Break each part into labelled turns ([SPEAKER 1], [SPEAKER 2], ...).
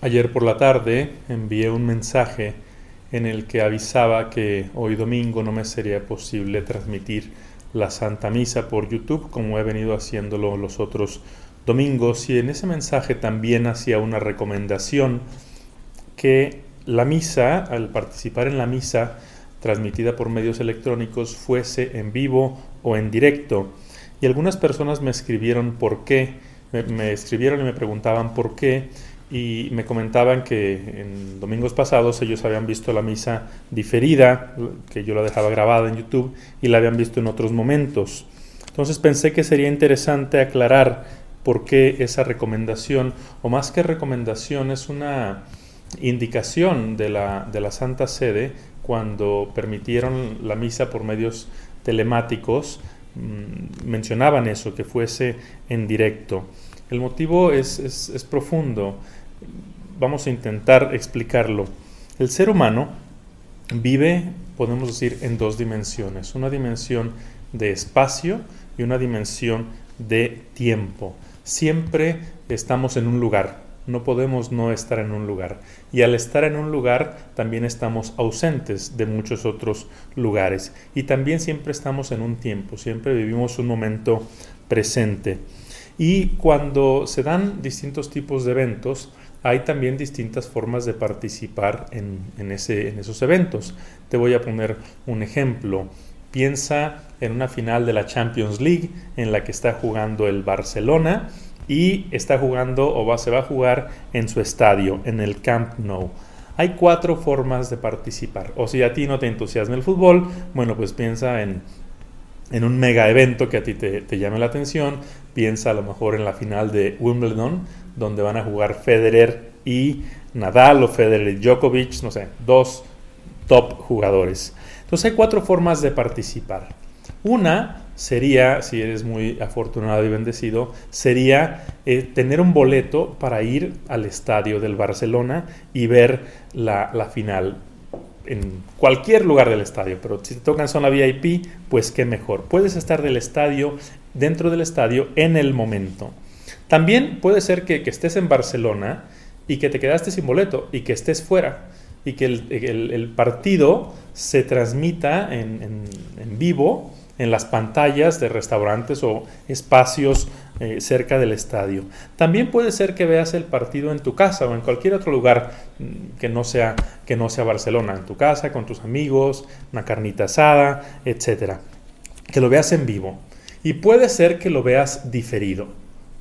[SPEAKER 1] Ayer por la tarde envié un mensaje en el que avisaba que hoy domingo no me sería posible transmitir la Santa Misa por YouTube como he venido haciéndolo los otros domingos y en ese mensaje también hacía una recomendación que la misa, al participar en la misa transmitida por medios electrónicos, fuese en vivo o en directo. Y algunas personas me escribieron por qué, me, me escribieron y me preguntaban por qué y me comentaban que en domingos pasados ellos habían visto la misa diferida, que yo la dejaba grabada en YouTube, y la habían visto en otros momentos. Entonces pensé que sería interesante aclarar por qué esa recomendación, o más que recomendación, es una indicación de la, de la Santa Sede cuando permitieron la misa por medios telemáticos, mmm, mencionaban eso, que fuese en directo. El motivo es, es, es profundo vamos a intentar explicarlo. El ser humano vive, podemos decir, en dos dimensiones. Una dimensión de espacio y una dimensión de tiempo. Siempre estamos en un lugar. No podemos no estar en un lugar. Y al estar en un lugar también estamos ausentes de muchos otros lugares. Y también siempre estamos en un tiempo. Siempre vivimos un momento presente. Y cuando se dan distintos tipos de eventos, hay también distintas formas de participar en, esos eventos. Te voy a poner un ejemplo. Piensa en una final de la Champions League en la que está jugando el Barcelona y está jugando o va, se va a jugar en su estadio, en el Camp Nou. Hay cuatro formas de participar. O si a ti no te entusiasma el fútbol, bueno, pues piensa en, en un mega evento que a ti te, llame la atención. Piensa a lo mejor en la final de Wimbledon, donde van a jugar Federer y Nadal o Federer y Djokovic, no sé, dos top jugadores. Entonces hay cuatro formas de participar. Una sería, si eres muy afortunado y bendecido, sería eh, tener un boleto para ir al estadio del Barcelona y ver la, final en cualquier lugar del estadio. Pero si te tocan zona VIP, pues qué mejor. Puedes estar del estadio, dentro del estadio, en el momento. También puede ser que, estés en Barcelona y que te quedaste sin boleto y que estés fuera y que el, partido se transmita en, en, en, vivo en las pantallas de restaurantes o espacios eh, cerca del estadio. También puede ser que veas el partido en tu casa o en cualquier otro lugar mm, que no sea, que no sea Barcelona, en tu casa, con tus amigos, una carnita asada, etc. Que lo veas en vivo. Y puede ser que lo veas diferido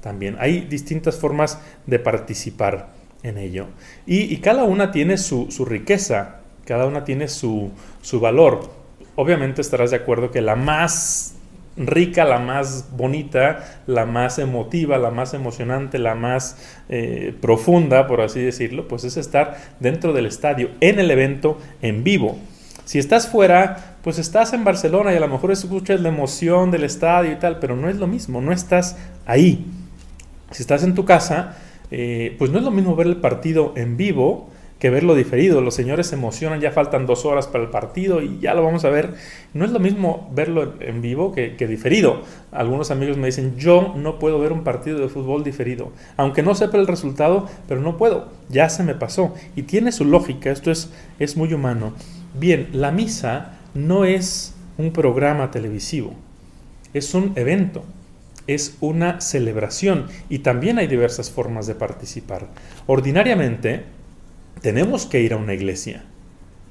[SPEAKER 1] también. Hay distintas formas de participar en ello. Y, y cada una tiene su, su, riqueza, cada una tiene su, su valor. Obviamente estarás de acuerdo que la más rica, la más bonita, la más emotiva, la más emocionante, la más eh, profunda, por así decirlo, pues es estar dentro del estadio, en el evento, en vivo. Si estás fuera, pues estás en Barcelona y a lo mejor escuchas la emoción del estadio y tal, pero no es lo mismo, no estás ahí. Si estás en tu casa, eh, pues no es lo mismo ver el partido en vivo que verlo diferido. Los señores se emocionan, ya faltan dos horas para el partido y ya lo vamos a ver. No es lo mismo verlo en vivo que, que, diferido. Algunos amigos me dicen, yo no puedo ver un partido de fútbol diferido. Aunque no sepa el resultado, pero no puedo. Ya se me pasó. Y tiene su lógica, esto es, es muy humano. Bien, la misa no es un programa televisivo, es un evento es una celebración y también hay diversas formas de participar. Ordinariamente tenemos que ir a una iglesia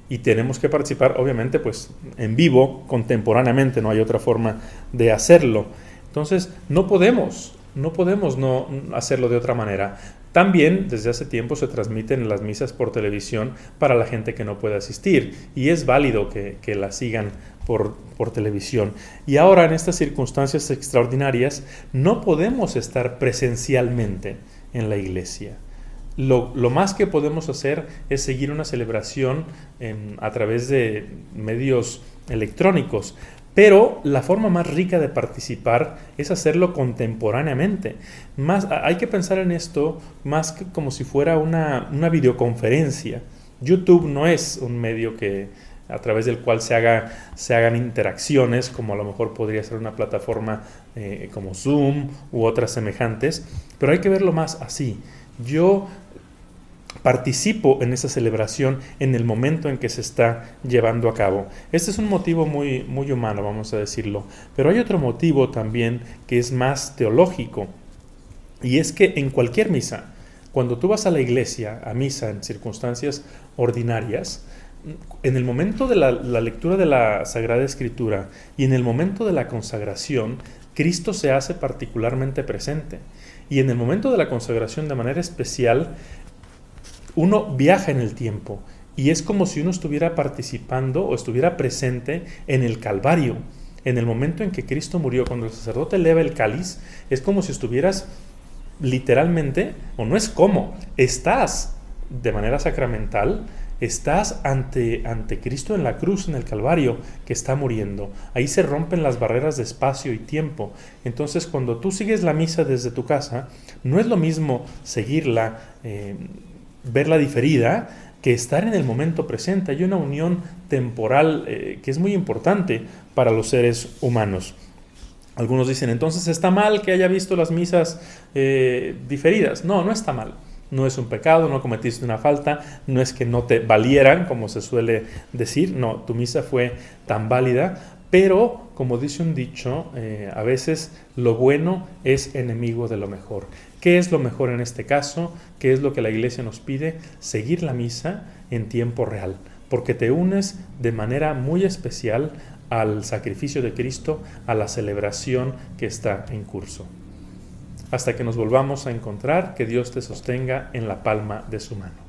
[SPEAKER 1] y tenemos que participar obviamente pues en vivo, contemporáneamente, no hay otra forma de hacerlo. Entonces no podemos, no podemos no hacerlo de otra manera. También desde hace tiempo se transmiten las misas por televisión para la gente que no puede asistir y es válido que, que la sigan por, por, televisión. Y ahora en estas circunstancias extraordinarias no podemos estar presencialmente en la iglesia. Lo, lo más que podemos hacer es seguir una celebración en, a través de medios electrónicos, pero la forma más rica de participar es hacerlo contemporáneamente. Más, hay que pensar en esto más que como si fuera una, una videoconferencia. YouTube no es un medio que, a través del cual se, haga, se hagan interacciones, como a lo mejor podría ser una plataforma eh, como Zoom u otras semejantes, pero hay que verlo más así. Yo participo en esa celebración en el momento en que se está llevando a cabo. Este es un motivo muy, muy humano, vamos a decirlo. Pero hay otro motivo también que es más teológico. Y es que en cualquier misa, cuando tú vas a la iglesia, a misa en circunstancias ordinarias, en el momento de la, la, lectura de la Sagrada Escritura y en el momento de la consagración, Cristo se hace particularmente presente. Y en el momento de la consagración, de manera especial, uno viaja en el tiempo y es como si uno estuviera participando o estuviera presente en el Calvario. En el momento en que Cristo murió, cuando el sacerdote eleva el cáliz, es como si estuvieras literalmente, o no es como, estás de manera sacramental, estás ante, ante Cristo en la cruz, en el Calvario, que está muriendo. Ahí se rompen las barreras de espacio y tiempo. Entonces, cuando tú sigues la misa desde tu casa, no es lo mismo seguirla. Eh, verla diferida que estar en el momento presente. Hay una unión temporal eh, que es muy importante para los seres humanos. Algunos dicen, entonces está mal que haya visto las misas eh, diferidas. No, no está mal. No es un pecado, no cometiste una falta, no es que no te valieran, como se suele decir. No, tu misa fue tan válida, pero como dice un dicho, eh, a veces lo bueno es enemigo de lo mejor. ¿Qué es lo mejor en este caso? ¿Qué es lo que la iglesia nos pide? Seguir la misa en tiempo real, porque te unes de manera muy especial al sacrificio de Cristo, a la celebración que está en curso. Hasta que nos volvamos a encontrar, que Dios te sostenga en la palma de su mano.